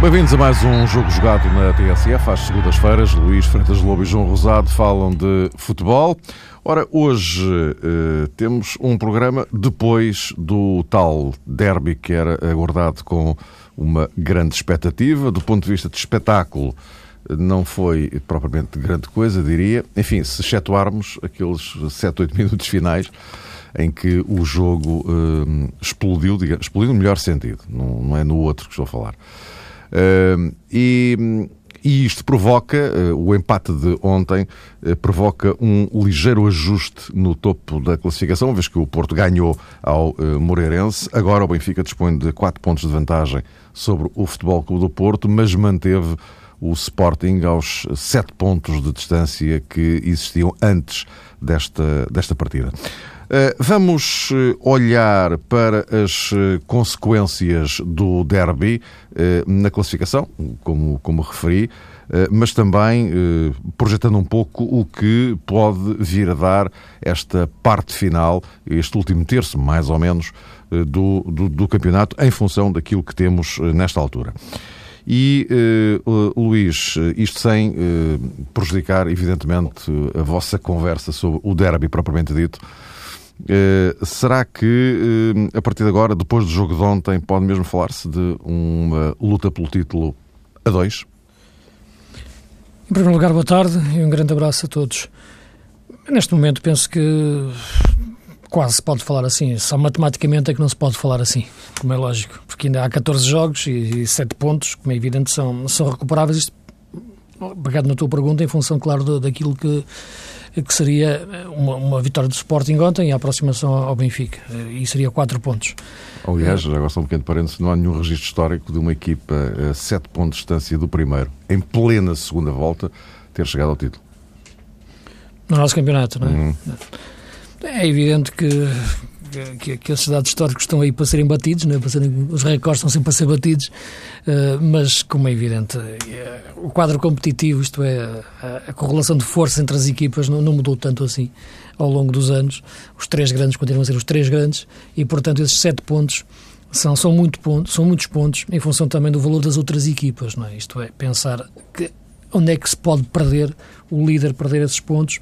Bem-vindos a mais um jogo jogado na TSF. Às segundas-feiras, Luís Freitas Lobo e João Rosado falam de futebol. Ora, hoje eh, temos um programa depois do tal derby que era aguardado com uma grande expectativa. Do ponto de vista de espetáculo, não foi propriamente grande coisa, diria. Enfim, se excetuarmos aqueles 7, 8 minutos finais em que o jogo eh, explodiu, digamos, explodiu no melhor sentido, não, não é no outro que estou a falar. Uh, e, e, isto provoca, uh, o empate de ontem, uh, provoca um ligeiro ajuste no topo da classificação, uma vez que o Porto ganhou ao Moreirense. Agora o Benfica dispõe de 4 pontos de vantagem sobre o Futebol Clube do Porto, mas manteve o Sporting aos 7 pontos de distância que existiam antes desta, desta partida. Eh, vamos eh, olhar para as eh, consequências do derby na classificação, como, como referi, mas também projetando um pouco o que pode vir a dar esta parte final, este último terço, mais ou menos, do, do, do campeonato, em função daquilo que temos nesta altura. E, uh, Luís, isto sem uh, prejudicar, evidentemente, a vossa conversa sobre o derby propriamente dito, Uh, será que, uh, a partir de agora, depois do jogo de ontem, pode mesmo falar-se de uma luta pelo título a dois? Em primeiro lugar, boa tarde e um grande abraço a todos. Neste momento, penso que quase se pode falar assim, só matematicamente é que não se pode falar assim, como é lógico, porque ainda há 14 jogos e, e 7 pontos, como é evidente, são, são recuperáveis. Isto, pegado na tua pergunta, em função, claro, do, daquilo que que seria uma, uma, vitória do Sporting ontem e a aproximação ao Benfica. E seria quatro pontos. Aliás, agora só um pequeno parênteses, não há nenhum registro histórico de uma equipa a sete pontos de distância do primeiro, em plena segunda volta, ter chegado ao título. No nosso campeonato, não é? Uhum. É evidente que que, que esses dados históricos estão aí para serem batidos, né? para serem, os recordes estão sempre para ser batidos, uh, mas como é evidente, uh, o quadro competitivo, isto é, a, a correlação de força entre as equipas não, não, mudou tanto assim ao longo dos anos. Os três grandes continuam a ser os três grandes e, portanto, esses sete pontos são, são, muito pontos, são muitos pontos em função também do valor das outras equipas, não é? Isto é, pensar que onde é que se pode perder, o líder perder esses pontos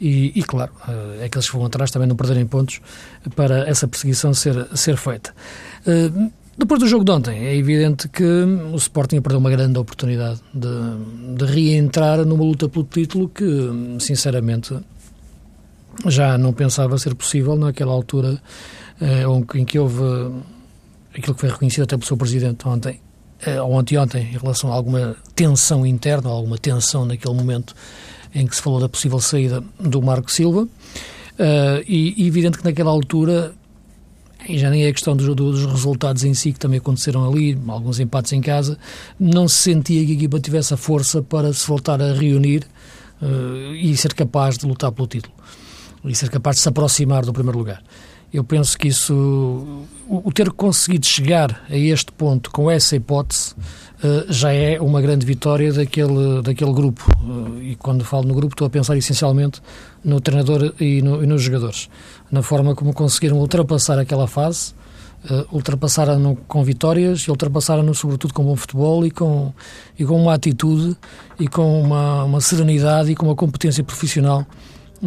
e, e claro, é aqueles que vão atrás também não perderem pontos para essa perseguição ser, ser feita. Eh, depois do jogo de ontem, é evidente que o Sporting perdeu uma grande oportunidade de, de reentrar numa luta pelo título que, sinceramente, já não pensava ser possível naquela altura eh, em que houve aquilo que foi reconhecido até pelo seu Presidente ontem, ou anteontem, em relação a alguma tensão interna, alguma tensão naquele momento em que se falou da possível saída do Marco Silva. Uh, e, evidente que naquela altura, já nem é questão dos, dos, resultados em si que também aconteceram ali, alguns empates em casa, não se sentia que a equipa tivesse a força para se voltar a reunir uh, e ser capaz de lutar pelo título. E ser capaz de se aproximar do primeiro lugar. Eu penso que isso, o, ter conseguido chegar a este ponto com essa hipótese, eh, já é uma grande vitória daquele, daquele grupo. Eh, e quando falo no grupo, estou a pensar essencialmente no treinador e, no, e nos jogadores. Na forma como conseguiram ultrapassar aquela fase, uh, ultrapassaram-no com vitórias e ultrapassaram-no, sobretudo, com bom futebol e com, e com uma atitude e com uma, uma serenidade e com uma competência profissional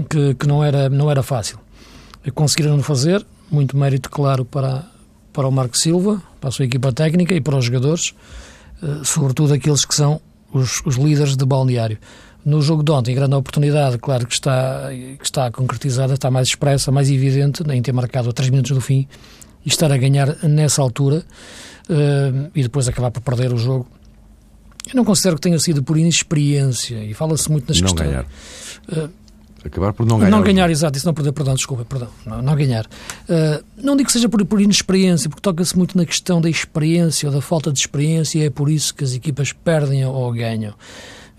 que, que não, era, não era fácil. Conseguiram fazer, muito mérito, claro, para, para o Marco Silva, para a sua equipa técnica e para os jogadores. Eh, sobretudo aqueles que são os, os, líderes de balneário. No jogo de ontem, grande oportunidade, claro que está, que está concretizada, está mais expressa, mais evidente, em ter marcado a 3 minutos do fim e estar a ganhar nessa altura uh, e depois acabar por perder o jogo. Eu não considero que tenha sido por inexperiência e fala-se muito nas não questões. Ganhar. Acabar por não ganhar. Não ganhar, exato, isso não perder, perdão, desculpa, perdão, não, não ganhar. Uh, não digo que seja por, por inexperiência, porque toca-se muito na questão da experiência ou da falta de experiência e é por isso que as equipas perdem ou ganham.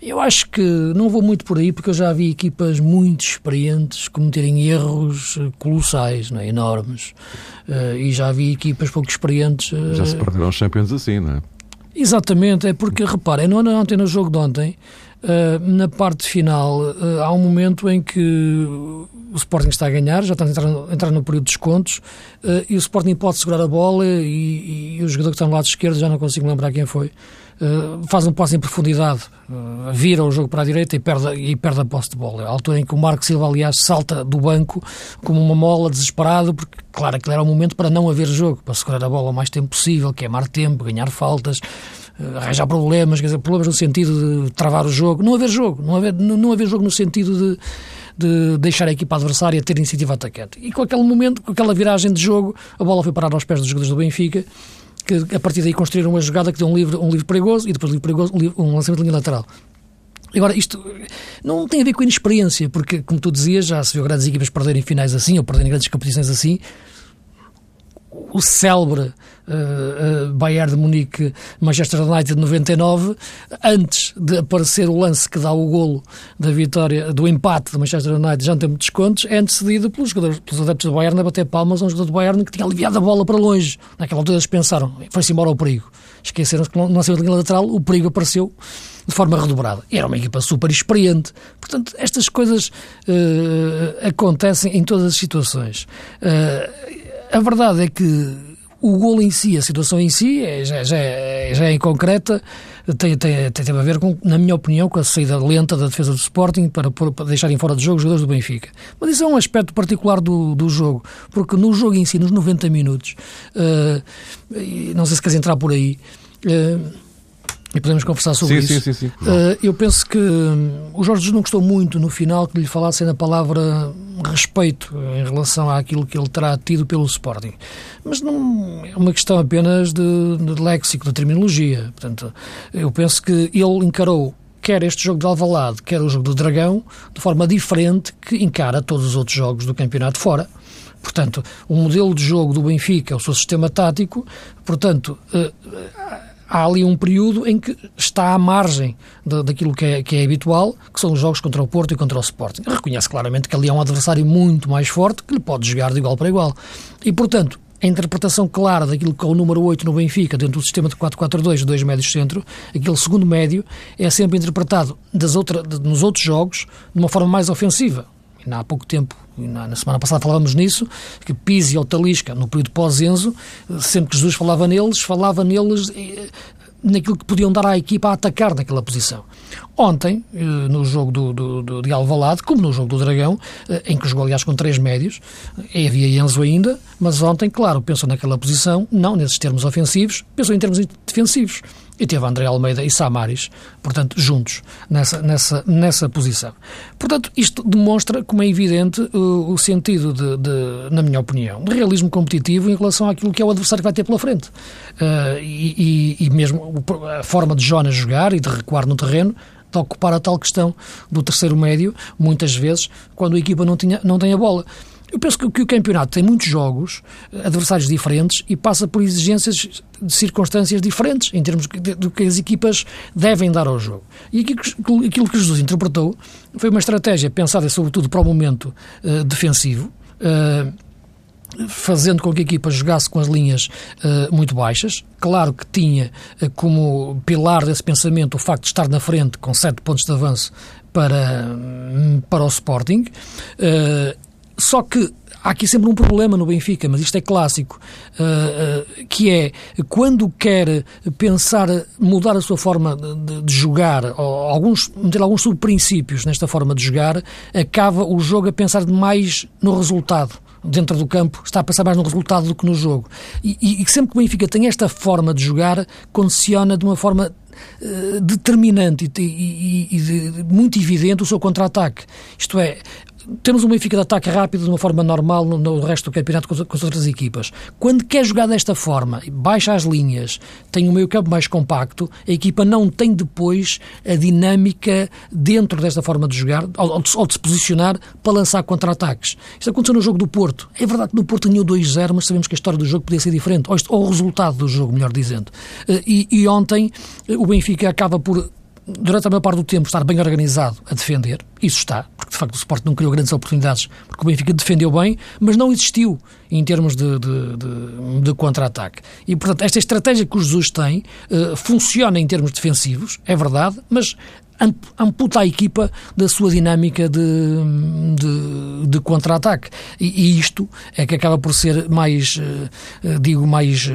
Eu acho que não vou muito por aí, porque eu já vi equipas muito experientes cometerem erros colossais, não é? enormes. Uh, e já vi equipas pouco experientes. Uh... Já se perderam os Champions assim, não é? Exatamente, é porque, reparem, não ontem no jogo de ontem, uh, na parte final, uh, há um momento em que o Sporting está a ganhar, já está a entrar, entrar no período de descontos, uh, e o Sporting pode segurar a bola e, e, o jogador que está no lado esquerdo, já não consigo lembrar quem foi, faz um passo em profundidade, vira o jogo para a direita e perde, e perde a posse de bola. A altura em que o Marco Silva, aliás, salta do banco como uma mola, desesperado, porque, claro, aquele era o momento para não haver jogo, para segurar a bola o mais tempo possível, queimar tempo, ganhar faltas, arranjar problemas, quer dizer, problemas no sentido de travar o jogo. Não haver jogo, não haver, não, haver jogo no sentido de de deixar a equipa adversária ter iniciativa atacante. E com aquele momento, com aquela viragem de jogo, a bola foi parar aos pés dos jogadores do Benfica que a partir daí construíram uma jogada que deu um livre, um livre perigoso e depois um livre perigoso, um lançamento de linha lateral. Agora, isto não tem a ver com inexperiência, porque, como tu dizias, já se viu grandes equipas perderem finais assim, ou perderem grandes competições assim, o célebre uh, uh, Bayern de Munique Manchester United de 99, antes de aparecer o lance que dá o golo da vitória, do empate do Manchester United, já não tem muitos descontos, é antecedido pelos, pelos adeptos do Bayern a bater palmas a um jogador do Bayern que tinha aliviado a bola para longe. Naquela altura eles pensaram, foi-se embora o perigo. Esqueceram-se que não saiu de linha lateral, o perigo apareceu de forma redobrada. Era uma equipa super experiente. Portanto, estas coisas uh, acontecem em todas as situações. Uh, a verdade é que o golo em si, a situação em si, é, já, já, já é inconcreta, tem, tem, tem, a ver, com, na minha opinião, com a saída lenta da defesa do Sporting para, para deixarem fora de jogo os jogadores do Benfica. Mas isso é um aspecto particular do, do jogo, porque no jogo em si, nos 90 minutos, uh, não sei se queres entrar por aí, uh, e podemos conversar sobre sim, isso. Sim, sim, sim. Uh, eu penso que um, o Jorge Jesus não gostou muito no final que lhe falassem a palavra respeito em relação àquilo que ele terá tido pelo Sporting. Mas não é uma questão apenas de, de léxico, de terminologia. Portanto, eu penso que ele encarou quer este jogo de Alvalade, quer o jogo do Dragão, de forma diferente que encara todos os outros jogos do campeonato fora. Portanto, o modelo de jogo do Benfica, o seu sistema tático, portanto, uh, há ali um período em que está à margem daquilo que é, que é habitual, que são os jogos contra o Porto e contra o Sporting. Reconhece claramente que ali é um adversário muito mais forte que lhe pode jogar de igual para igual. E, portanto, a interpretação clara daquilo que é o número 8 no Benfica, dentro do sistema de 4-4-2, dois médios centro, aquele segundo médio, é sempre interpretado das outra, nos outros jogos de uma forma mais ofensiva. E há pouco tempo, na semana passada falávamos nisso, que Pizzi ou Talisca, no período pós-Enzo, sempre que Jesus falava neles, falava neles eh, naquilo que podiam dar à equipa a atacar naquela posição. Ontem, eh, no jogo do, do, do, de Alvalade, como no jogo do Dragão, eh, em que jogou, aliás, com três médios, havia Enzo ainda, mas ontem, claro, pensou naquela posição, não nesses termos ofensivos, pensou em termos defensivos e teve André Almeida e Samaris, portanto, juntos nessa, nessa, nessa posição. Portanto, isto demonstra, como é evidente, o, o sentido, de, de, na minha opinião, de realismo competitivo em relação àquilo que é o adversário que vai ter pela frente. Uh, e, e, e, mesmo a forma de Jonas jogar e de recuar no terreno ocupar a tal questão do terceiro médio, muitas vezes, quando a equipa não, tinha, não tem a bola. Eu penso que, o campeonato tem muitos jogos, adversários diferentes e passa por exigências de circunstâncias diferentes em termos do que as equipas devem dar ao jogo. E aquilo, aquilo que Jesus interpretou foi uma estratégia pensada sobretudo para o momento uh, defensivo. Uh, fazendo com que a equipa jogasse com as linhas uh, muito baixas. Claro que tinha uh, como pilar desse pensamento o facto de estar na frente com sete pontos de avanço para, um, para o Sporting. Uh, só que há aqui sempre um problema no Benfica, mas isto é clássico, que é quando quer pensar mudar a sua forma de, jogar, alguns, meter alguns subprincípios nesta forma de jogar, acaba o jogo a pensar demais no resultado dentro do campo, está a pensar mais no resultado do que no jogo. E, e sempre que o Benfica tem esta forma de jogar, condiciona de uma forma uh, determinante e, e, e muito evidente o seu contra-ataque. Isto é, temos um Benfica de ataque rápido de uma forma normal no, no resto do campeonato com, com, as outras equipas. Quando quer jogar desta forma, baixa as linhas, tem o meio campo mais compacto, a equipa não tem depois a dinâmica dentro desta forma de jogar, ou, ou de se posicionar para lançar contra-ataques. Isto aconteceu no jogo do Porto. É verdade que no Porto ganhou 2-0, mas sabemos que a história do jogo podia ser diferente, ou, ou o resultado do jogo, melhor dizendo. Eh, e, e ontem eh, o Benfica acaba por durante a maior parte do tempo estar bem organizado a defender, isso está, porque de facto o Sport não criou grandes oportunidades, porque o Benfica defendeu bem, mas não existiu em termos de, de, de, de contra-ataque. E, portanto, esta estratégia que o Jesus tem uh, funciona em termos defensivos, é verdade, mas amputa a equipa da sua dinâmica de, de, de contra-ataque. E, e, isto é que acaba por ser mais, uh, digo, mais,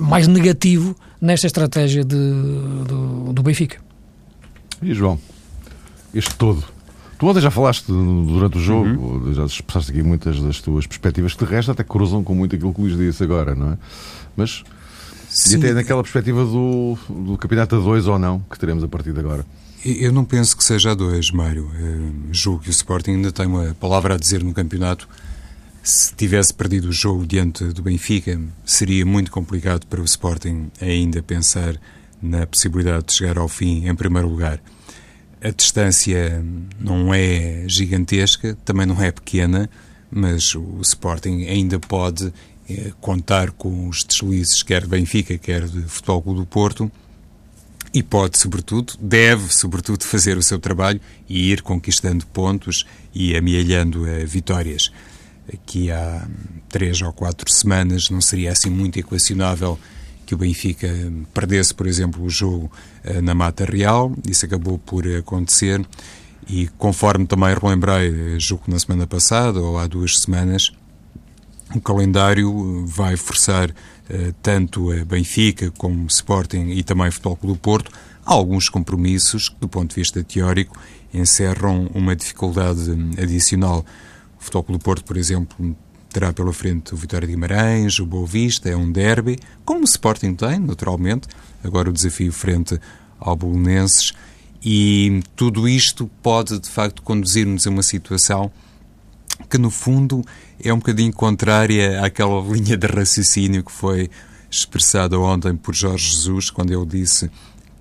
mais negativo nesta estratégia de, do, do Benfica. E João, este todo. Tu ontem já falaste durante o jogo, uhum. já expressaste aqui muitas das tuas perspectivas, que de resto até cruzam com muito aquilo que o Luís disse agora, não é? Mas Sim. E até naquela perspectiva do, do campeonato a dois ou não, que teremos a partir de agora. Eu não penso que seja a dois, Mário. Eu julgo que o Sporting ainda tem uma palavra a dizer no campeonato. Se tivesse perdido o jogo diante do Benfica, seria muito complicado para o Sporting ainda pensar na possibilidade de chegar ao fim em primeiro lugar. A distância não é gigantesca, também não é pequena, mas o Sporting ainda pode é, contar com os deslizes, quer de Benfica, quer de Futebol Clube do Porto, e pode, sobretudo, deve, sobretudo, fazer o seu trabalho e ir conquistando pontos e amealhando uh, vitórias. Aqui há três ou quatro semanas não seria assim muito equacionável que o Benfica perdesse, por exemplo, o jogo uh, na Mata Real. Isso acabou por acontecer e, conforme também relembrei, julgo na semana passada ou há duas semanas, o calendário vai forçar uh, tanto a Benfica como Sporting e também o Futebol Clube do Porto alguns compromissos que, do ponto de vista teórico, encerram uma dificuldade adicional. O Futebol do Porto, por exemplo, terá pela frente o Vitória de Guimarães, o Boa Vista, é um derby, como o Sporting tem, naturalmente, agora o desafio frente ao Bolonenses, e tudo isto pode, de facto, conduzir-nos a uma situação que no fundo é um bocadinho contrária àquela linha de raciocínio que foi expressada ontem por Jorge Jesus, quando ele disse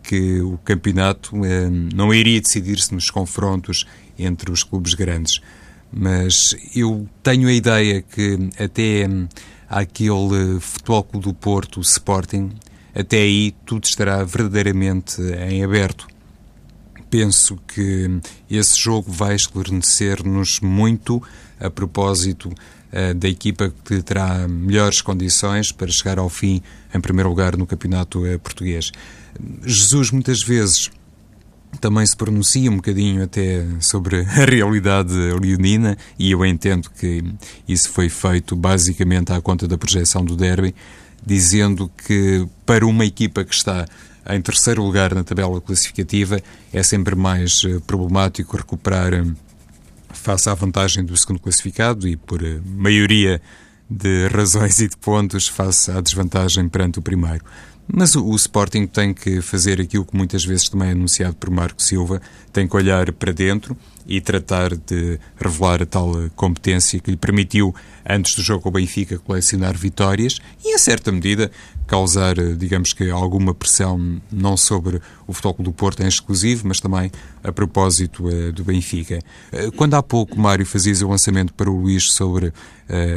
que o campeonato eh, não iria decidir-se nos confrontos entre os clubes grandes. Mas eu tenho a ideia que até hum, aquele Futebol Clube do Porto, Sporting, até aí tudo estará verdadeiramente em aberto. Penso que esse jogo vai esclarecer-nos muito a propósito uh, da equipa que terá melhores condições para chegar ao fim em primeiro lugar no campeonato uh, português. Jesus muitas vezes também se pronuncia um bocadinho até sobre a realidade leonina e eu entendo que isso foi feito basicamente à conta da projeção do derby, dizendo que para uma equipa que está em terceiro lugar na tabela classificativa é sempre mais eh, problemático recuperar face à vantagem do segundo classificado e por eh, maioria de razões e de pontos face à desvantagem perante o primeiro. Mas o, Sporting tem que fazer aquilo que muitas vezes também é anunciado por Marco Silva, tem que olhar para dentro e tratar de revelar a tal competência que lhe permitiu, antes do jogo ao Benfica, colecionar vitórias. E, em certa medida, causar, digamos que, alguma pressão não sobre o Futebol do Porto em exclusivo, mas também a propósito uh, do Benfica. Uh, quando há pouco, Mário, fazias o lançamento para o Luís sobre uh,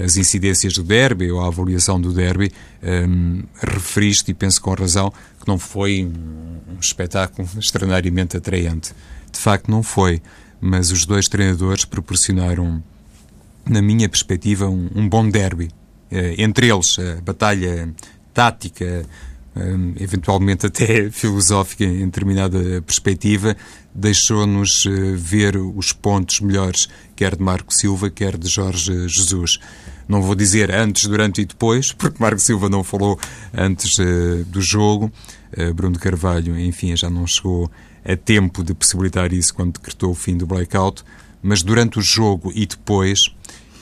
as incidências do derby ou a avaliação do derby, um, referiste, e penso com razão, que não foi um, espetáculo extraordinariamente atraente. De facto, não foi mas os dois treinadores proporcionaram, na minha perspectiva, um, um bom derby. Entre eles, a batalha tática, um, eventualmente até filosófica em determinada perspectiva, deixou-nos uh, ver os pontos melhores, quer de Marco Silva, quer de Jorge Jesus. Não vou dizer antes, durante e depois, porque Marco Silva não falou antes uh, do jogo. Bruno Carvalho, enfim, já não chegou a tempo de possibilitar isso quando decretou o fim do blackout, mas durante o jogo e depois,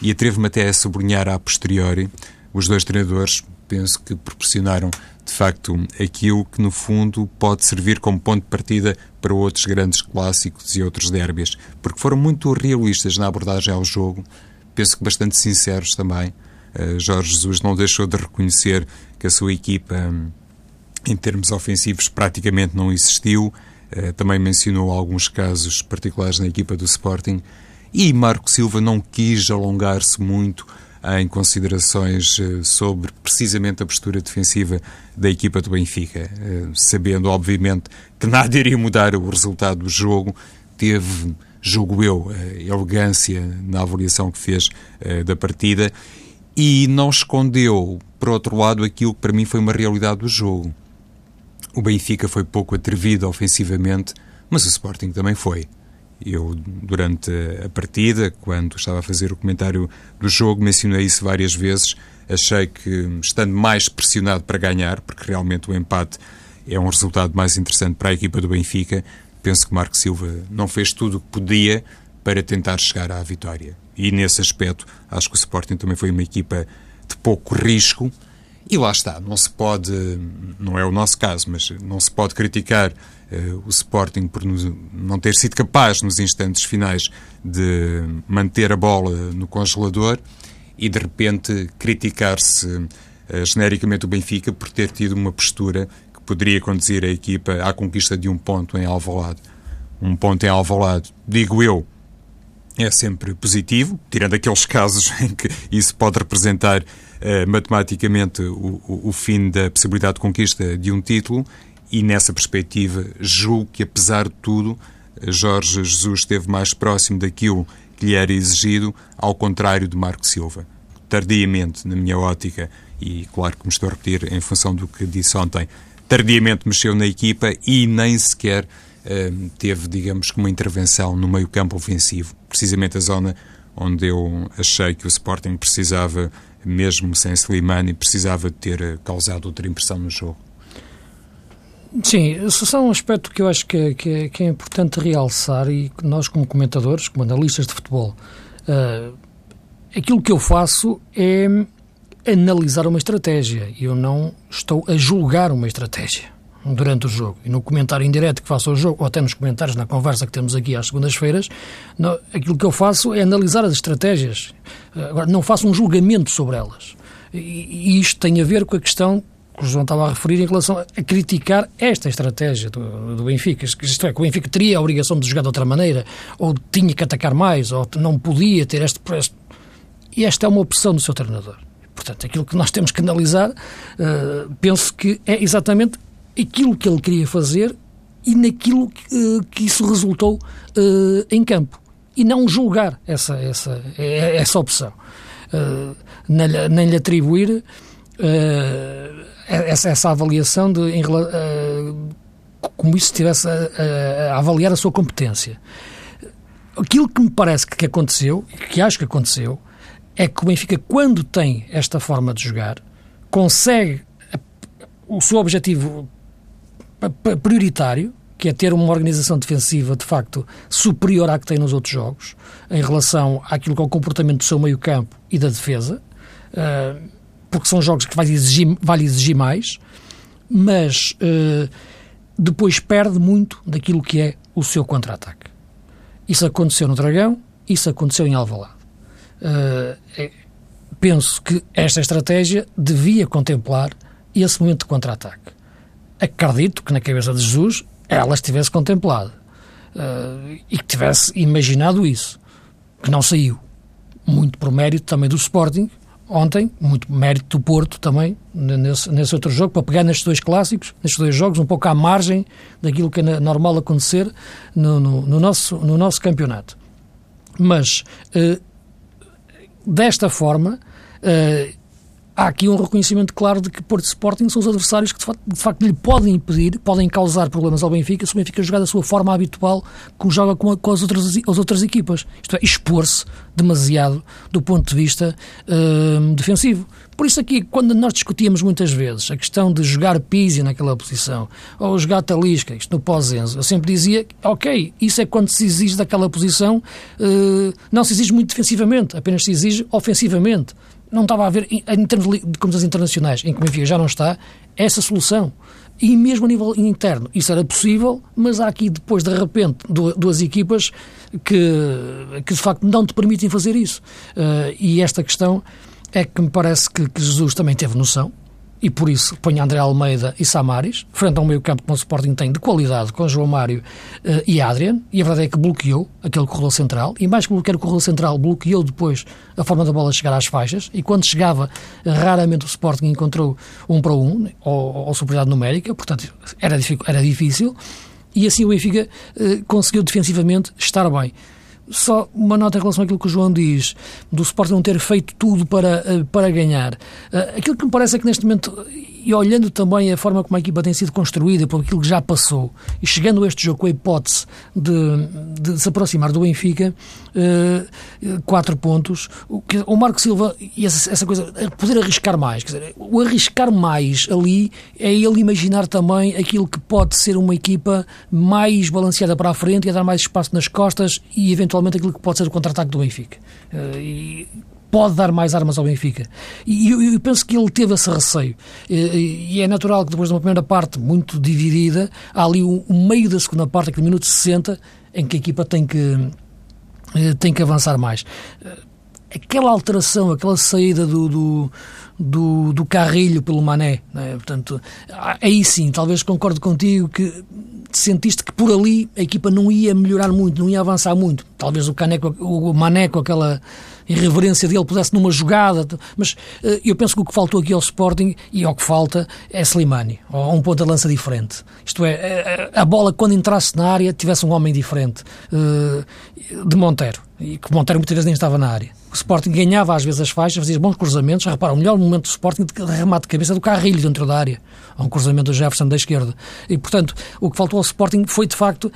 e atrevo-me até a sublinhar a posteriori, os dois treinadores penso que proporcionaram de facto aquilo que no fundo pode servir como ponto de partida para outros grandes clássicos e outros dérbis, porque foram muito realistas na abordagem ao jogo, penso que bastante sinceros também. Uh, Jorge Jesus não deixou de reconhecer que a sua equipa, em termos ofensivos, praticamente não existiu. Eh, também mencionou alguns casos particulares na equipa do Sporting e Marco Silva não quis alongar-se muito em considerações eh, sobre precisamente a postura defensiva da equipa do Benfica, eh, sabendo obviamente que nada iria mudar o resultado do jogo, teve julgo eu, elegância na avaliação que fez da partida e não escondeu, por outro lado, aquilo que para mim foi uma realidade do jogo. O Benfica foi pouco atrevido ofensivamente, mas o Sporting também foi. Eu, durante a partida, quando estava a fazer o comentário do jogo, mencionei isso várias vezes. Achei que, estando mais pressionado para ganhar, porque realmente o empate é um resultado mais interessante para a equipa do Benfica, penso que Marco Silva não fez tudo o que podia para tentar chegar à vitória. E nesse aspecto, acho que o Sporting também foi uma equipa de pouco risco. E lá está, não se pode, não é o nosso caso, mas não se pode criticar uh, o Sporting por nos, não ter sido capaz, nos instantes finais, de manter a bola no congelador e de repente criticar-se uh, genericamente o Benfica por ter tido uma postura que poderia conduzir a equipa à conquista de um ponto em Alvalade. Um ponto em Alvalade, digo eu, é sempre positivo, tirando aqueles casos em que isso pode representar matematicamente o, o, fim da possibilidade de conquista de um título, e nessa perspectiva julgo que, apesar de tudo, Jorge Jesus esteve mais próximo daquilo que lhe era exigido, ao contrário de Marco Silva. Tardiamente, na minha ótica, e claro que me estou a repetir em função do que disse ontem, tardiamente mexeu na equipa e nem sequer Ehm, teve, digamos, uma intervenção no meio-campo ofensivo, precisamente a zona onde eu achei que o Sporting precisava, mesmo sem Slimani, precisava ter eh, causado outra impressão no jogo. Sim, esse é um aspecto que eu acho que é, que é, que é importante realçar e nós, como comentadores, como analistas de futebol, uh, aquilo que eu faço é analisar uma estratégia. Eu não estou a julgar uma estratégia durante o jogo. E no comentário indireto que faço ao jogo, ou até nos comentários na conversa que temos aqui às segundas-feiras, aquilo que eu faço é analisar as estratégias. Agora, não faço um julgamento sobre elas. E, e isto tem a ver com a questão que o João estava a referir em relação a criticar esta estratégia do, do Benfica. Isto é, que o Benfica teria a obrigação de jogar de outra maneira, ou tinha que atacar mais, ou não podia ter este. este. E esta é uma opção do seu treinador. Portanto, aquilo que nós temos que analisar, uh, penso que é exatamente aquilo que ele queria fazer e naquilo que, eh, que isso resultou uh, em campo. E não julgar essa, essa, essa opção. Uh, nem, lhe atribuir uh, essa, essa avaliação de, em, como isso estivesse a, a, avaliar a sua competência. Aquilo que me parece que aconteceu, que acho que aconteceu, é que o Benfica, quando tem esta forma de jogar, consegue o seu objetivo prioritário, que é ter uma organização defensiva de facto superior à que tem nos outros jogos, em relação àquilo que é o comportamento do seu meio-campo e da defesa, uh, porque são jogos que vai exigir, vai exigir mais, mas uh, depois perde muito daquilo que é o seu contra-ataque. Isso aconteceu no Dragão, isso aconteceu em Alvalade. Uh, é, penso que esta estratégia devia contemplar esse momento de contra-ataque acredito que na cabeça de Jesus ela estivesse contemplada uh, e que tivesse imaginado isso, que não saiu. Muito por mérito também do Sporting, ontem, muito mérito do Porto também, nesse, nesse outro jogo, para pegar nestes dois clássicos, nestes dois jogos, um pouco à margem daquilo que é normal acontecer no, no, no nosso, no nosso campeonato. Mas, uh, desta forma, uh, há aqui um reconhecimento claro de que Porto Sporting são os adversários que de facto, de facto, lhe podem impedir, podem causar problemas ao Benfica se o Benfica jogar da sua forma habitual como joga com, a, com as, outras, as outras equipas. Isto é, expor-se demasiado do ponto de vista uh, defensivo. Por isso aqui, quando nós discutíamos muitas vezes a questão de jogar Pizzi naquela posição, ou jogar Talisca, isto no pós-Enzo, eu sempre dizia, ok, isso é quando se exige daquela posição, uh, não se exige muito defensivamente, apenas se exige ofensivamente não estava a haver, em termos de competições internacionais, em que o Benfica já não está, essa solução. E mesmo a nível interno, isso era possível, mas há aqui depois, de repente, duas equipas que, que de facto não te permitem fazer isso. Uh, e esta questão é que me parece que, que Jesus também teve noção, e por isso põe André Almeida e Samaris, frente a um meio campo que o Sporting tem de qualidade, com João Mário uh, e Adrian, e a verdade é que bloqueou aquele corredor central, e mais que bloquear o corredor central, bloqueou depois a forma da bola chegar às faixas, e quando chegava, raramente o Sporting encontrou um para um, ou, ou superioridade numérica, portanto era, era difícil, e assim o Benfica uh, conseguiu defensivamente estar bem. Só uma nota em relação àquilo que o João diz, do Sporting não ter feito tudo para, uh, para ganhar. Uh, aquilo que me parece é que neste momento e olhando também a forma como a equipa tem sido construída, por aquilo que já passou, e chegando a este jogo com a hipótese de, de se aproximar do Benfica, uh, quatro pontos, o, o Marco Silva, e essa, essa, coisa, poder arriscar mais, quer dizer, o arriscar mais ali é ele imaginar também aquilo que pode ser uma equipa mais balanceada para a frente e a dar mais espaço nas costas e eventualmente aquilo que pode ser o contra-ataque do Benfica. Uh, e, pode dar mais armas ao Benfica. E eu, eu penso que ele teve esse receio. E, e, é natural que depois de uma primeira parte muito dividida, há ali o, meio da segunda parte, aquele minuto 60, em que a equipa tem que, eh, tem que avançar mais. Eh, aquela alteração, aquela saída do, do do, do Carrilho pelo Mané. É? Portanto, aí sim, talvez concordo contigo que sentiste que por ali a equipa não ia melhorar muito, não ia avançar muito. Talvez o, Caneco, o Mané com aquela irreverência dele pudesse numa jogada, mas uh, eu penso que o que faltou aqui ao Sporting e ao que falta é Slimani, ou um ponto de lança diferente. Isto é, a, eh, a bola quando entrasse na área tivesse um homem diferente de Monteiro, e que Monteiro muitas vezes nem estava na área. O Sporting ganhava às vezes as faixas, fazia bons cruzamentos. Repara, o melhor momento do Sporting de remate de cabeça é do Carrilho dentro da área. Há um cruzamento do Jefferson da esquerda. E, portanto, o que faltou ao Sporting foi, de facto,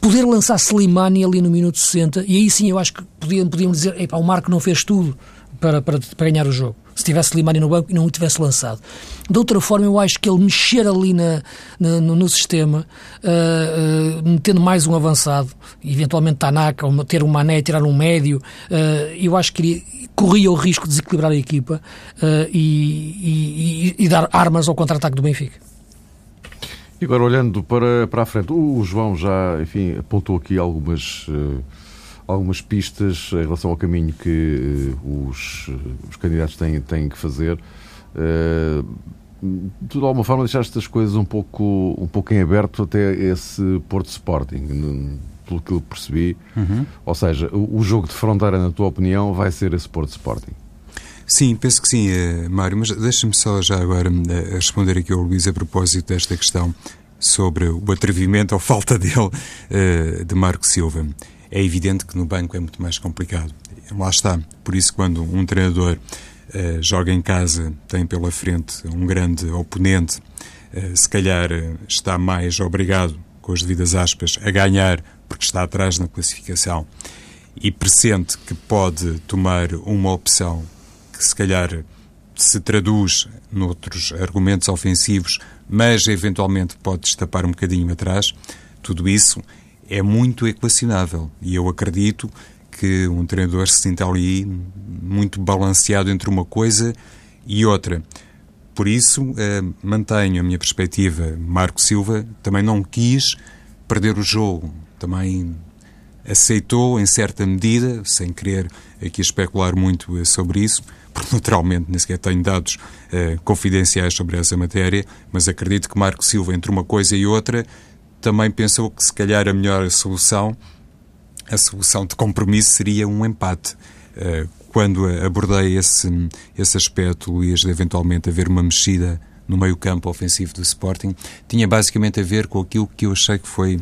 poder lançar Slimani ali no minuto 60, e aí sim eu acho que podíamos, podíamos dizer, o Marco não fez tudo para, para, para ganhar o jogo. Se tivesse Slimani no banco e não o tivesse lançado. De outra forma, eu acho que ele mexer ali na, na no, no, sistema, uh, uh, metendo mais um avançado, eventualmente Tanaka, ou ter um Mané, tirar um médio, uh, eu acho que iria, corria o risco de desequilibrar a equipa e, e, e dar armas ao contra-ataque do Benfica. E agora olhando para, para a frente, o João já, enfim, apontou aqui algumas, uh, algumas pistas em relação ao caminho que uh, os, os candidatos têm, têm que fazer. Uh, tu, de alguma forma, deixaste as coisas um pouco, um pouco em aberto até esse Porto Sporting, pelo que eu percebi. Uhum. Ou seja, o, o jogo de fronteira, na tua opinião, vai ser esse Porto Sporting. Sim, penso que sim, Mário, mas deixa-me só já agora responder aqui ao Luís a propósito desta questão sobre o atrevimento ou falta dele de Marco Silva. É evidente que no banco é muito mais complicado. Lá está. Por isso, quando um treinador joga em casa, tem pela frente um grande oponente, se calhar está mais obrigado, com as devidas aspas, a ganhar porque está atrás na classificação e pressente que pode tomar uma opção que se calhar se traduz noutros argumentos ofensivos, mas eventualmente pode destapar um bocadinho atrás, tudo isso é muito equacionável. E eu acredito que um treinador se sinta ali muito balanceado entre uma coisa e outra. Por isso, eh, mantenho a minha perspectiva. Marco Silva também não quis perder o jogo, também aceitou em certa medida, sem querer aqui especular muito eh, sobre isso, porque naturalmente nem sequer tenho dados uh, confidenciais sobre essa matéria, mas acredito que Marco Silva, entre uma coisa e outra, também pensou que se calhar a melhor solução, a solução de compromisso, seria um empate. Uh, quando abordei esse, esse aspecto, Luís, de eventualmente haver uma mexida no meio-campo ofensivo do Sporting, tinha basicamente a ver com aquilo que eu achei que foi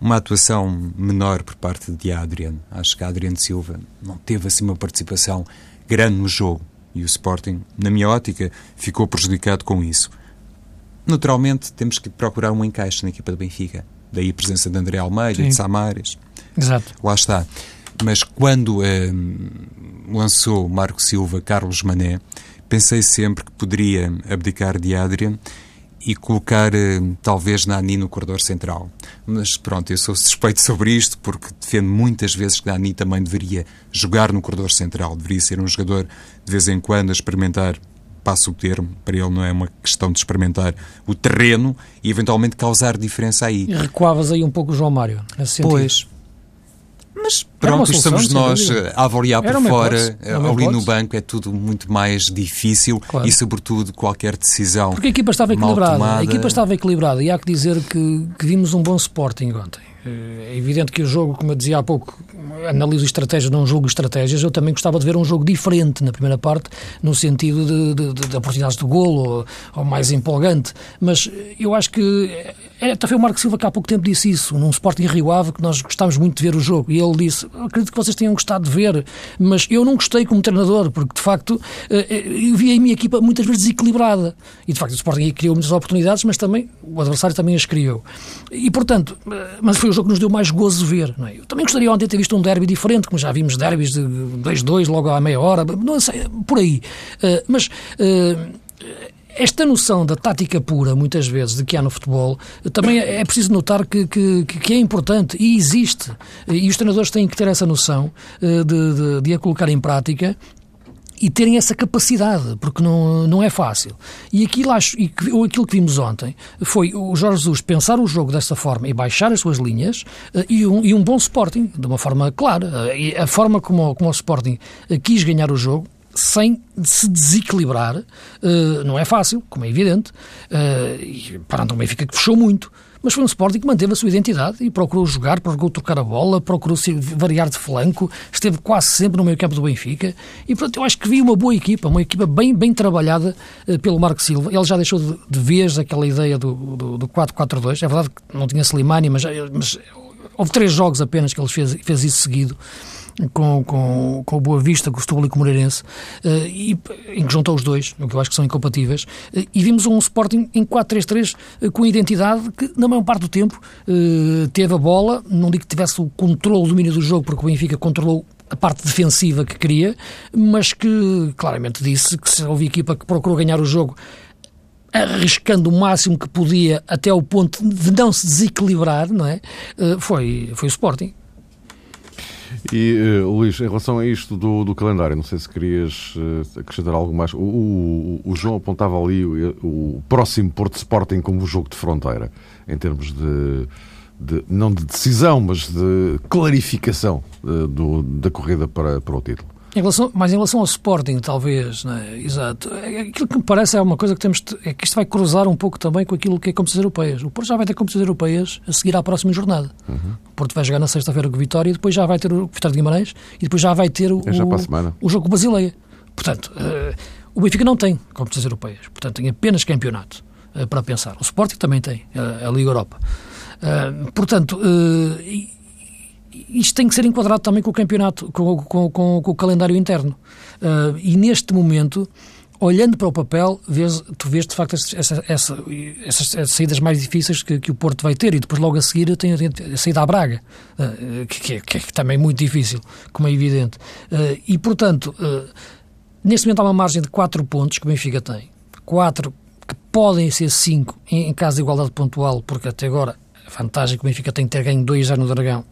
uma atuação menor por parte de Adrian. Acho que Adrian Silva não teve assim uma participação grande no jogo e o Sporting, na minha ótica, ficou prejudicado com isso. Naturalmente, temos que procurar um encaixe na equipa do Benfica. Daí a presença de André Almeida, Sim. de Samares. Exato. Lá está. Mas quando eh, lançou Marco Silva, Carlos Mané, pensei sempre que poderia abdicar de Adrian e colocar eh, talvez Nani no corredor central. Mas pronto, eu sou suspeito sobre isto porque defendo muitas vezes que Nani também deveria jogar no corredor central, deveria ser um jogador de vez em quando a experimentar passo o termo, para ele não é uma questão de experimentar o terreno e eventualmente causar diferença aí. E recuavas aí um pouco o João Mário, nesse sentido. Pois, mas pronto, estamos nós a avaliar por fora, hipótese, ali no banco é tudo muito mais difícil claro. e, sobretudo, qualquer decisão. Porque a equipa estava equilibrada. A equipa estava equilibrada e há que dizer que, que vimos um bom Sporting ontem. É evidente que o jogo, como eu dizia há pouco, analiso estratégias, não julgo estratégias, eu também gostava de ver um jogo diferente na primeira parte, no sentido de, de, de, de oportunidades de golo ou, ou, mais empolgante. Mas eu acho que. É, até foi o Marco Silva que há pouco tempo disse isso, num Sporting Rio Ave, que nós gostávamos muito de ver o jogo. E ele disse: Acredito que vocês tenham gostado de ver, mas eu não gostei como treinador, porque de facto eh, eh, eu vi a minha equipa muitas vezes desequilibrada. E de facto o Sporting criou muitas oportunidades, mas também o adversário também as criou. E portanto, eh, mas foi o jogo que nos deu mais gozo ver. É? Eu também gostaria ontem de ter visto um derby diferente, como já vimos derbys de 2-2 logo à meia hora, não sei, por aí. Mas esta noção da tática pura, muitas vezes, de que há no futebol, também é, é preciso notar que, que, que é importante e existe. E os treinadores têm que ter essa noção de, de, de a colocar em prática e terem essa capacidade, porque não, não é fácil. E aquilo, acho, e aquilo que vimos ontem foi o Jorge Jesus pensar o jogo dessa forma e baixar as suas linhas eh, e um, e um bom Sporting, de uma forma clara. E a forma como, como o Sporting eh, quis ganhar o jogo sem se desequilibrar não é fácil, como é evidente, uh, e perante o Benfica que fechou muito mas foi um Sporting que manteve a sua identidade e procurou jogar, procurou trocar a bola, procurou variar de flanco, esteve quase sempre no meio campo do Benfica e, portanto, eu acho que vi uma boa equipa, uma equipa bem, bem trabalhada uh, pelo Marco Silva. Ele já deixou de, de vez aquela ideia do, do, do 4-4-2. É verdade que não tinha Slimani, mas, mas houve três jogos apenas que ele fez, fez isso seguido com, com, com o Boa Vista, com o Setúbal e com o Moreirense, uh, e, em que juntou os dois, o que eu acho que são incompatíveis, uh, e vimos um Sporting em 4-3-3 uh, com identidade que, na maior parte do tempo, teve a bola, não digo que tivesse o controle, o domínio do jogo, porque o Benfica controlou a parte defensiva que queria, mas que claramente disse que se houve equipa que procurou ganhar o jogo arriscando o máximo que podia até ao ponto de não se desequilibrar, não é? Foi, foi o Sporting. E, uh, Luís, em relação a isto do, do calendário, não sei se querias uh, acrescentar algo mais. O, o, o, João apontava ali o, o próximo Porto Sporting como jogo de fronteira, em termos de, de não de decisão, mas de clarificação uh, do, da corrida para, para o título. Em relação, mas em relação ao Sporting, talvez, é? exato. É, aquilo que me parece é uma coisa que temos. é que isto vai cruzar um pouco também com aquilo que é competições europeias. O Porto já vai ter competições europeias a seguir à próxima jornada. Uhum. O Porto vai jogar na sexta-feira com o Vitória e depois já vai ter o Vitória de Guimarães e depois já vai ter o, é o, o, jogo com o Basileia. Portanto, uh, o Benfica não tem competições europeias. Portanto, tem apenas campeonato uh, para pensar. O Sporting também tem, uh, a Liga Europa. portanto isto tem que ser enquadrado também com o campeonato, com, com, com, com o calendário interno. Uh, e neste momento, olhando para o papel, vês, tu vês de facto essa, essa, essas, saídas mais difíceis que, que, o Porto vai ter e depois logo a seguir tem a saída à Braga, uh, que, é, que, é, também muito difícil, como é evidente. Uh, e portanto, neste momento há uma margem de 4 pontos que o Benfica tem. 4 que podem ser 5 em, em caso de igualdade pontual, porque até agora a vantagem que o Benfica tem que ter ganho 2 anos no Dragão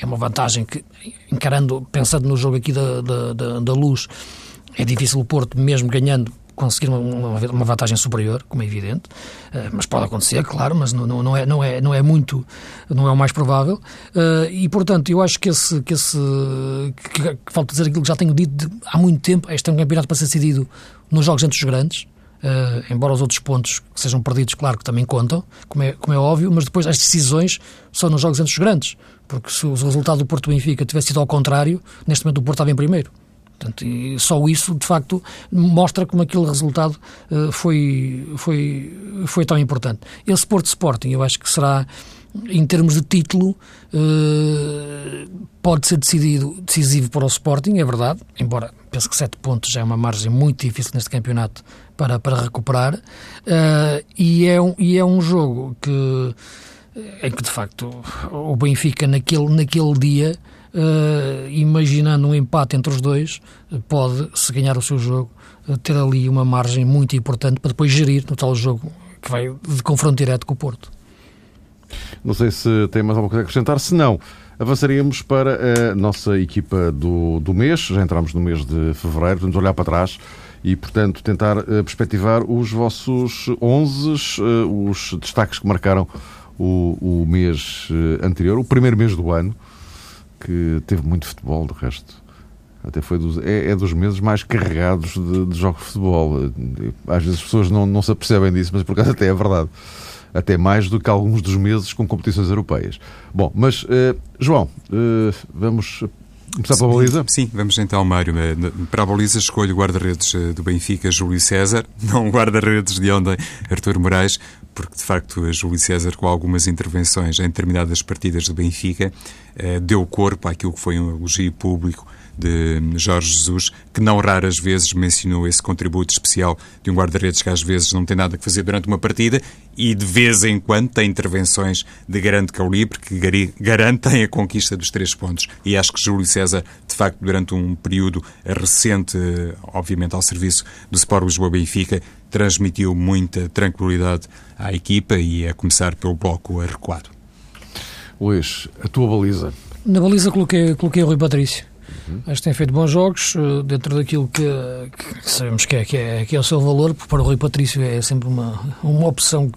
é uma vantagem que, encarando, pensando no jogo aqui da, da, da, da luz, é difícil o Porto, mesmo ganhando, conseguir uma, uma, vantagem superior, como é evidente, uh, mas pode acontecer, claro, mas não, não, é, não, é, não é muito, não é o mais provável. Uh, e, portanto, eu acho que esse, que esse que, que, falta dizer aquilo que já tenho dito de, há muito tempo, este é um campeonato para ser decidido nos jogos entre os grandes, Uh, embora os outros pontos que sejam perdidos, claro que também contam, como é, como é óbvio, mas depois as decisões são nos jogos entre os grandes, porque se o resultado do Porto Benfica tivesse sido ao contrário, neste momento o Porto estava em primeiro. Portanto, só isso, de facto, mostra como aquele resultado uh, foi, foi, foi tão importante. Esse Porto Sporting, eu acho que será, em termos de título, uh, pode ser decidido, decisivo para o Sporting, é verdade, embora penso que sete pontos já é uma margem muito difícil neste campeonato para, para recuperar. Uh, e, é um, e é um jogo que, em que, de facto, o Benfica, naquele, naquele dia, uh, imaginando um empate entre os dois, pode, se ganhar o seu jogo, ter ali uma margem muito importante para depois gerir no tal jogo que vai de confronto direto com o Porto. Não sei se tem mais alguma coisa a acrescentar. Se não, avançaríamos para a nossa equipa do, do mês. Já entramos no mês de fevereiro, vamos olhar para trás e, portanto, tentar uh, perspectivar os vossos 11, uh, os destaques que marcaram o, o mês uh, anterior, o primeiro mês do ano, que teve muito futebol, de resto. Até foi dos, é, é dos meses mais carregados de, de jogos de futebol. Às vezes as pessoas não, não se apercebem disso, mas por acaso até é verdade. Até mais do que alguns dos meses com competições europeias. Bom, mas, uh, João, uh, vamos Começar pela baliza? Sim, vamos então, Mário. Para a baliza escolho o guarda-redes do Benfica, Júlio César, não o guarda-redes de ontem, Artur Moraes, porque de facto Júlio César, com algumas intervenções em determinadas partidas do Benfica, deu corpo àquilo que foi um elogio público de Jorge Jesus, que não raras vezes mencionou esse contributo especial de um guarda-redes que às vezes não tem nada que fazer durante uma partida e de vez em quando tem intervenções de grande calibre que garantem a conquista dos três pontos. E acho que Júlio César, de facto, durante um período recente, obviamente ao serviço do Sport Lisboa Benfica, transmitiu muita tranquilidade à equipa e a começar pelo bloco recuado. Luís, a tua baliza? Na baliza coloquei, coloquei o Rui Patrício. Uhum. Acho que tem feito bons jogos eh, dentro daquilo que, que sabemos que é, que, é, que é o seu valor, porque para o Rui Patrício é sempre uma, uma opção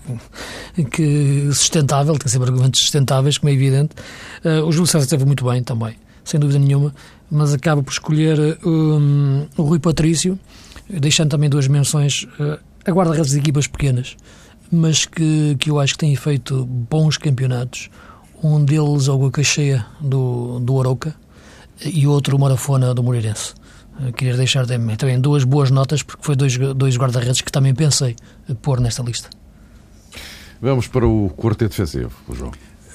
que, que sustentável, tem sempre argumentos sustentáveis, como é evidente. Uh, o Júlio César esteve muito bem também, sem dúvida nenhuma, mas acaba por escolher um, o Rui Patrício, deixando também duas menções uh, a guarda-redes de equipas pequenas, mas que, que eu acho que têm feito bons campeonatos. Um deles é o Boca Cheia do, do Aroca, e outro Marafona do Moreirense. Eh, queria deixar também duas boas notas, porque foi dois, dois guarda-redes que também pensei pôr nesta lista. Vamos para o quarteto defensivo, João.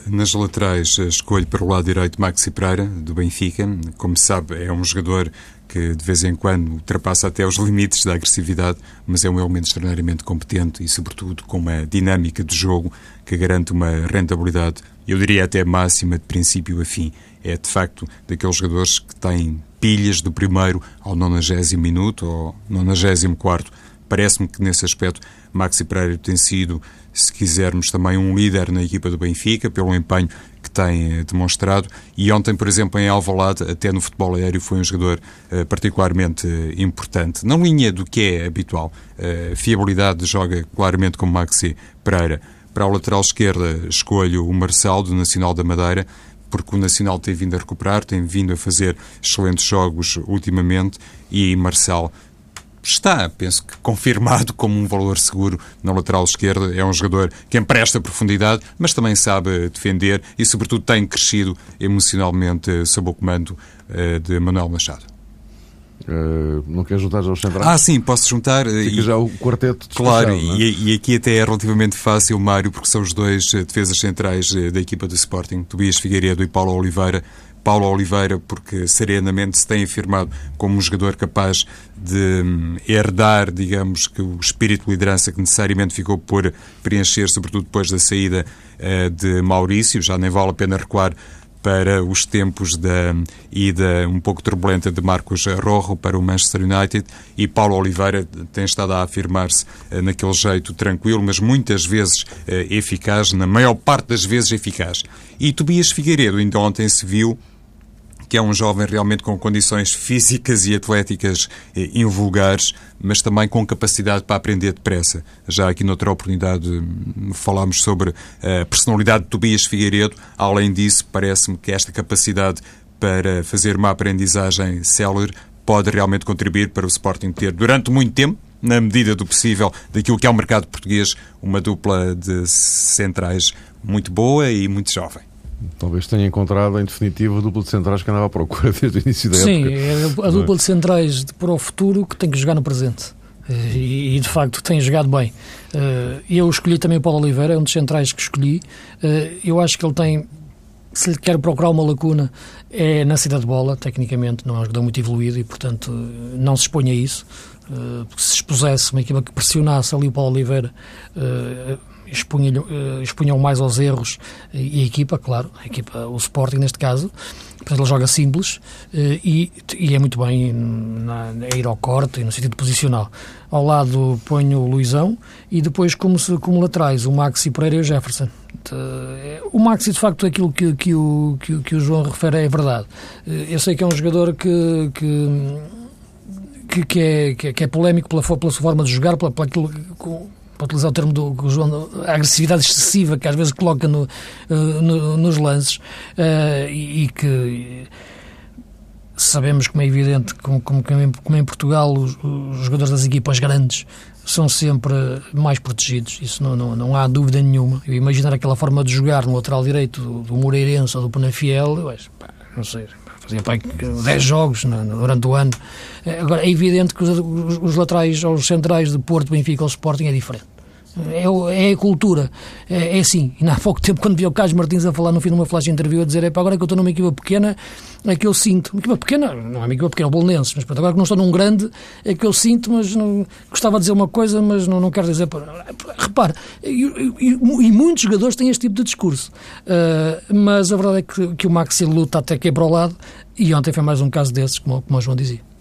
Nas laterais, escolho para o lado direito Maxi Pereira, do Benfica. Como se sabe, é um jogador que de vez em quando ultrapassa até os limites da agressividade, mas é um elemento extraordinariamente competente e, sobretudo, com uma dinâmica de jogo que garante uma rentabilidade, eu diria até máxima, de princípio a fim é de facto daqueles jogadores que têm pilhas do primeiro ao 90 minuto ou 94. Parece-me que nesse aspecto Maxi Pereira tem sido, se quisermos, também um líder na equipa do Benfica, pelo empenho tem eh, demonstrado. E ontem, por exemplo, em Alvalade, até no futebol aéreo, foi um jogador uh, particularmente uh, importante. Na linha do que é habitual. Uh, fiabilidade joga claramente como Maxi Pereira. Para a lateral esquerda, escolho o Marcelo, do Nacional da Madeira porque o Nacional tem vindo a recuperar, tem vindo a fazer excelentes jogos ultimamente e Marcel está, penso que, confirmado como um valor seguro na lateral esquerda. É um jogador que empresta profundidade, mas também sabe defender e, sobretudo, tem crescido emocionalmente sob o comando eh, de Manuel Machado. Uh, não quer juntar já os centrais? Ah, sim, posso juntar. Fica e, já o quarteto Claro, é? e, e, aqui até é relativamente fácil, Mário, porque são os dois eh, defesas centrais eh, da equipa do Sporting, Tobias Figueiredo e Paulo Oliveira. Paulo Oliveira, porque serenamente se tem afirmado como um jogador capaz de hum, herdar, digamos, que o espírito de liderança que necessariamente ficou por preencher, sobretudo depois da saída uh, de Maurício. Já nem vale a pena recuar para os tempos da ida um pouco turbulenta de Marcos Rojo para o Manchester United e Paulo Oliveira tem estado a afirmar-se eh, naquele jeito tranquilo, mas muitas vezes eh, eficaz, na maior parte das vezes eficaz. E Tobias Figueiredo ainda ontem se viu que é um jovem realmente com condições físicas e atléticas eh, invulgares, mas também com capacidade para aprender depressa. Já aqui noutra oportunidade hum, falámos sobre a personalidade de Tobias Figueiredo. Além disso, parece-me que esta capacidade para fazer uma aprendizagem célere pode realmente contribuir para o Sporting ter, durante muito tempo, na medida do possível, daquilo que é o mercado português, uma dupla de centrais muito boa e muito jovem. Talvez tenha encontrado, em definitiva, a dupla de centrais que andava à procura desde o início da Sim, época. Sim, é a dupla de centrais para o futuro que tem que jogar no presente. E, de facto tem jogado bem. Eh, eu escolhi também o Paulo Oliveira, é um dos centrais que escolhi. Eh, eu acho que ele tem, se lhe quer procurar uma lacuna, é na cidade de bola, tecnicamente, não é um jogador muito evoluído e, portanto, não se expõe a isso. Eh, porque se expusesse uma equipa que pressionasse ali o Paulo Oliveira eh, expunham mais aos erros e a equipa, claro, a equipa, o Sporting neste caso, portanto ele joga simples eh, e, e é muito bem na, a ir ao corte e no sentido posicional. Ao lado ponho o Luizão e depois como, como laterais o Maxi Pereira e o Jefferson. Eh, o Maxi, de facto, aquilo que, que, o, que, que o João refere é verdade. Eu sei que é um jogador que, que que, é, que, é polémico pela, pela sua forma de jogar, pela, pela aquilo, para utilizar o termo do João, a agressividade excessiva que às vezes coloca no, uh, no, nos lances uh, e, e, que sabemos, como é evidente, como, como, como em Portugal, os, os, jogadores das equipas grandes são sempre mais protegidos, isso não, não, não há dúvida nenhuma. Eu imaginar aquela forma de jogar no lateral direito do, do Moreirense ou do Penafiel, eu acho, pá, não sei, fazia pá, 10 jogos no, durante o ano. Agora, é evidente que os, os, os laterais ou os centrais de Porto, Benfica ou Sporting é diferente. É, é a cultura. É, é assim. E há pouco tempo, quando vi o Carlos Martins a falar no fim de uma flash interview, a dizer: é para agora que eu estou numa equipa pequena, é que eu sinto. Uma equipa pequena, não é uma equipa pequena, é o Bolonenses, mas agora que não estou num grande, é que eu sinto, mas não, gostava de dizer uma coisa, mas não, não quero dizer. Repare, e, e, e muitos jogadores têm este tipo de discurso. Uh, mas a verdade é que, que o Maxi luta até é para o lado, e ontem foi mais um caso desses, como, como o João dizia.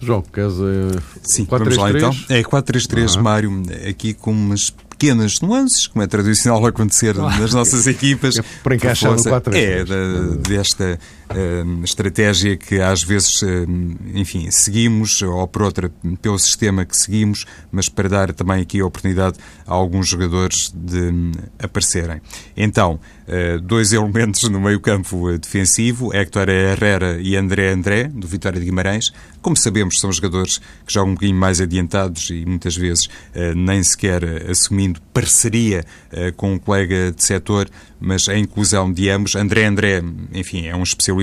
João, queres. Uh, Sim, 4, vamos 3, lá 3? então. É 4-3-3, uhum. Mário, aqui com umas pequenas nuances, como é tradicional acontecer nas nossas equipas. É para encaixar no 4 É, da, desta uh, estratégia que às vezes, uh, enfim, seguimos, ou por outra, pelo sistema que seguimos, mas para dar também aqui a oportunidade a alguns jogadores de um, aparecerem. Então, uh, dois elementos no meio-campo defensivo, Héctor Herrera e André André, do Vitória de Guimarães. Como sabemos, são jogadores que jogam um bocadinho mais adiantados e muitas vezes nem sequer assumindo parceria com um colega de setor, mas a inclusão de ambos. André André, enfim, é um especialista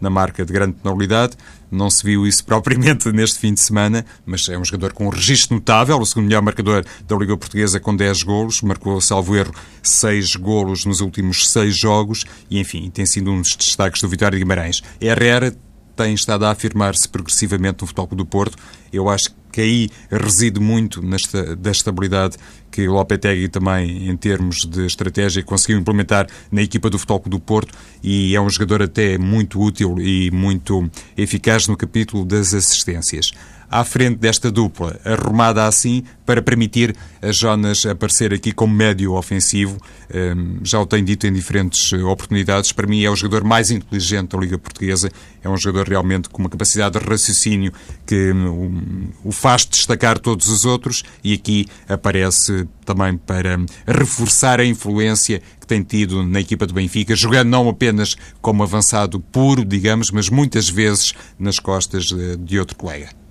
na marca de grande penalidade. Não se viu isso propriamente neste fim de semana, mas é um jogador com um registro notável, o segundo melhor marcador da Liga Portuguesa com 10 golos, marcou, salvo erro, 6 golos nos últimos 6 jogos e, enfim, tem sido um dos destaques do Vitória de Guimarães. Herrera tem estado a afirmar-se progressivamente no Futebol do Porto. Eu acho que aí reside muito nesta, da estabilidade que o Lopetegui também, em termos de estratégia, conseguiu implementar na equipa do Futebol do Porto e é um jogador até muito útil e muito eficaz no capítulo das assistências à frente desta dupla, arrumada assim para permitir a Jonas aparecer aqui como médio ofensivo. Hum, já o tenho dito em diferentes oportunidades. Para mim é o jogador mais inteligente da Liga Portuguesa. É um jogador realmente com uma capacidade de raciocínio que hum, o faz destacar todos os outros e aqui aparece também para reforçar a influência que tem tido na equipa do Benfica, jogando não apenas como avançado puro, digamos, mas muitas vezes nas costas eh, de outro colega.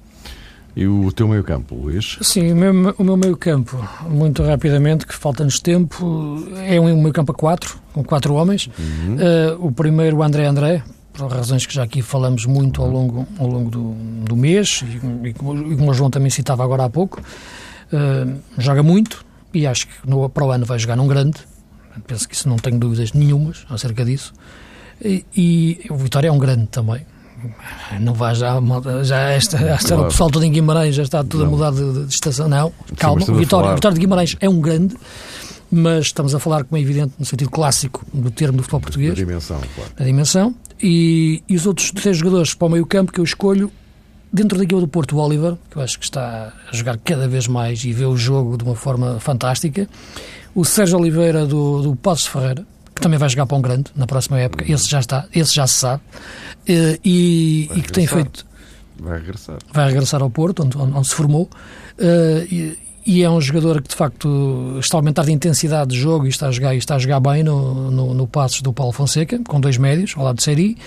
E o teu meio-campo, Luís? Sim, o meu, o meu meio-campo, muito rapidamente, que falta-nos tempo, é um meio-campo a quatro, com quatro homens. Uhum. Uh, o primeiro, o André André, por razões que já aqui falamos muito ao longo, ao longo do, do mês, e, e, como o João também citava agora há pouco, uh, joga muito e acho que no, para o ano vai jogar num grande. Penso que isso não tenho dúvidas nenhumas acerca disso. E, e o Vitória é um grande também não vai já, já esta, esta claro. o pessoal todo em Guimarães já está tudo não. a mudar de, de, estação. Não, calma, o Vitória, o Vitória de Guimarães é um grande, mas estamos a falar, como é evidente, no sentido clássico do termo do futebol português. A dimensão, claro. A dimensão. E, e os outros três jogadores para o meio campo que eu escolho, dentro da equipa do Porto, o Oliver, que eu acho que está a jogar cada vez mais e vê o jogo de uma forma fantástica. O Sérgio Oliveira do, do Passos Ferreira, que também vai jogar para um grande na próxima época. Esse já está, esse já se sabe. Uh, e, e que tem feito. Vai regressar. Vai regressar ao Porto, onde, onde, se formou. Uh, e, e, é um jogador que de facto está a aumentar de intensidade de jogo e está a jogar, e está a jogar bem no, no, no Passos do Paulo Fonseca, com dois médios ao lado de Seri.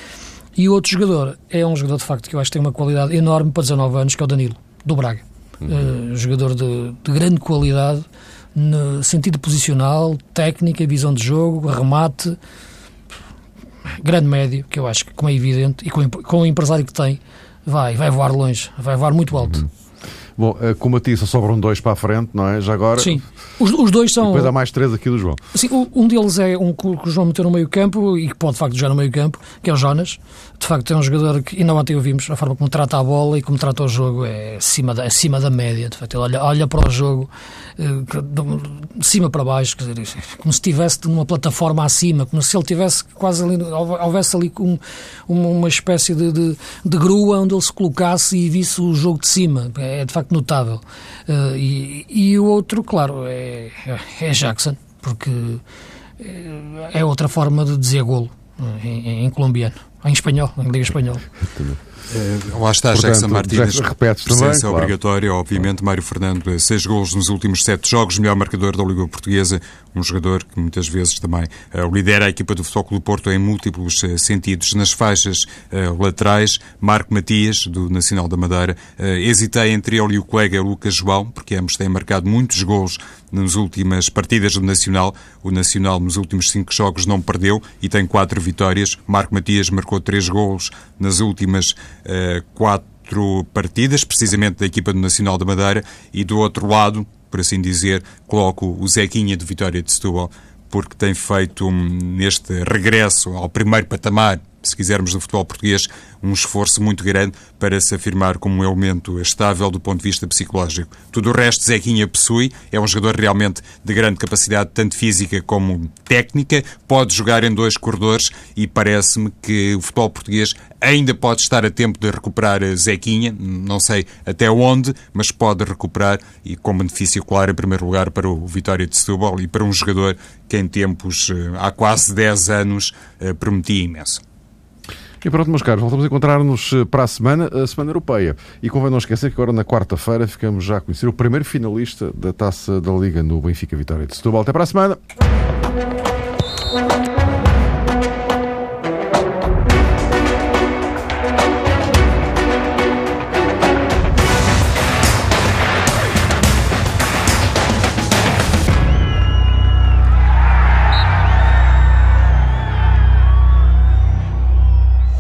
E o outro jogador é um jogador de facto que eu acho que tem uma qualidade enorme para 19 anos, que é o Danilo, do Braga. Uhum. Uh, jogador de, de grande qualidade no sentido posicional, técnica, visão de jogo, remate, grande médio, que eu acho que, como é evidente, e com, com o empresário que tem, vai, vai voar longe, vai voar muito alto. Uhum. Bom, eh, como a ti só sobram dois para a frente, não é? Já agora. Sim. Os, os dois são. E depois há mais três aqui do João. Sim, um deles é um que o João meteu no meio campo e que pode de facto jogar no meio campo, que é o Jonas. De facto, é um jogador que ainda ontem ouvimos a forma como trata a bola e como trata o jogo é acima da, acima da média. De facto, ele olha, olha para o jogo eh, de cima para baixo, quer dizer, como se estivesse numa plataforma acima, como se ele tivesse quase ali, houvesse ali um, uma espécie de, de, de, grua onde ele se colocasse e visse o jogo de cima. É de facto notável. Uh, e, e o outro, claro, é, é Jackson, porque é outra forma de dizer golo em, em colombiano. Em espanhol, em Liga Espanhola. Uh, lá está, Portanto, Jackson Martínez, presença também, obrigatória, claro. obviamente, Mário Fernando, seis golos nos últimos sete jogos, melhor marcador da Liga Portuguesa, um jogador que muitas vezes também uh, lidera a equipa do Futebol Clube do Porto em múltiplos uh, sentidos. Nas faixas uh, laterais, Marco Matias, do Nacional da Madeira, hesitei entre ele e o colega Lucas João, porque ambos têm marcado muitos golos nas últimas partidas do Nacional. O Nacional, nos últimos cinco jogos, não perdeu e tem quatro vitórias. Marco Matias marcou três golos nas últimas uh, quatro partidas, precisamente da equipa do Nacional da Madeira. E do outro lado, por assim dizer, coloco o Zequinha de Vitória de Setúbal, porque tem feito um, neste regresso ao primeiro patamar se quisermos, do futebol português, um esforço muito grande para se afirmar como um elemento estável do ponto de vista psicológico. Tudo o resto, Zequinha possui, é um jogador realmente de grande capacidade, tanto física como técnica, pode jogar em dois corredores e parece-me que o futebol português ainda pode estar a tempo de recuperar Zequinha, não sei até onde, mas pode recuperar e com benefício claro, em primeiro lugar, para o Vitória de Setúbal e para um jogador que em tempos, eh, há quase 10 anos, eh, prometia imenso. E pronto, meus caros, voltamos a encontrar-nos eh, para a semana, a Semana Europeia. E convém não esquecer que agora na quarta-feira ficamos já a conhecer o primeiro finalista da Taça da Liga no Benfica Vitória de Setúbal. Até para a semana!